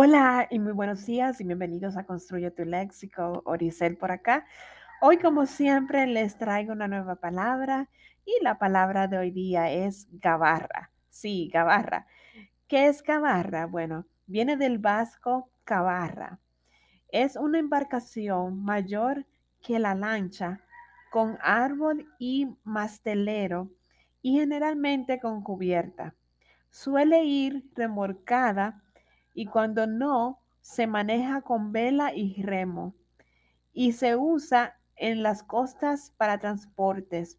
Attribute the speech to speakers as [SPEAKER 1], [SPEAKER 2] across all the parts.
[SPEAKER 1] Hola y muy buenos días y bienvenidos a Construye tu Léxico, Oricel por acá. Hoy, como siempre, les traigo una nueva palabra y la palabra de hoy día es gabarra. Sí, gabarra. ¿Qué es gabarra? Bueno, viene del vasco cabarra. Es una embarcación mayor que la lancha, con árbol y mastelero y generalmente con cubierta. Suele ir remorcada y cuando no, se maneja con vela y remo y se usa en las costas para transportes.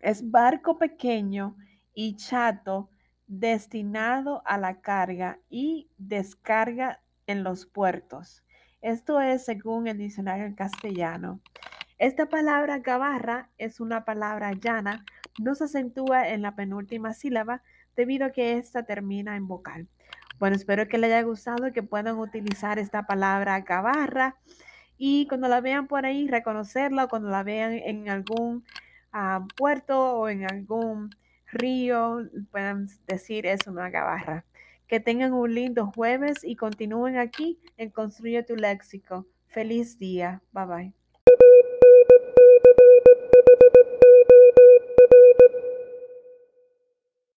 [SPEAKER 1] Es barco pequeño y chato destinado a la carga y descarga en los puertos. Esto es según el diccionario en castellano. Esta palabra gabarra es una palabra llana, no se acentúa en la penúltima sílaba debido a que esta termina en vocal. Bueno, espero que les haya gustado que puedan utilizar esta palabra gabarra y cuando la vean por ahí, reconocerla o cuando la vean en algún uh, puerto o en algún río, puedan decir es una gabarra. Que tengan un lindo jueves y continúen aquí en Construye tu Léxico. Feliz día. Bye bye.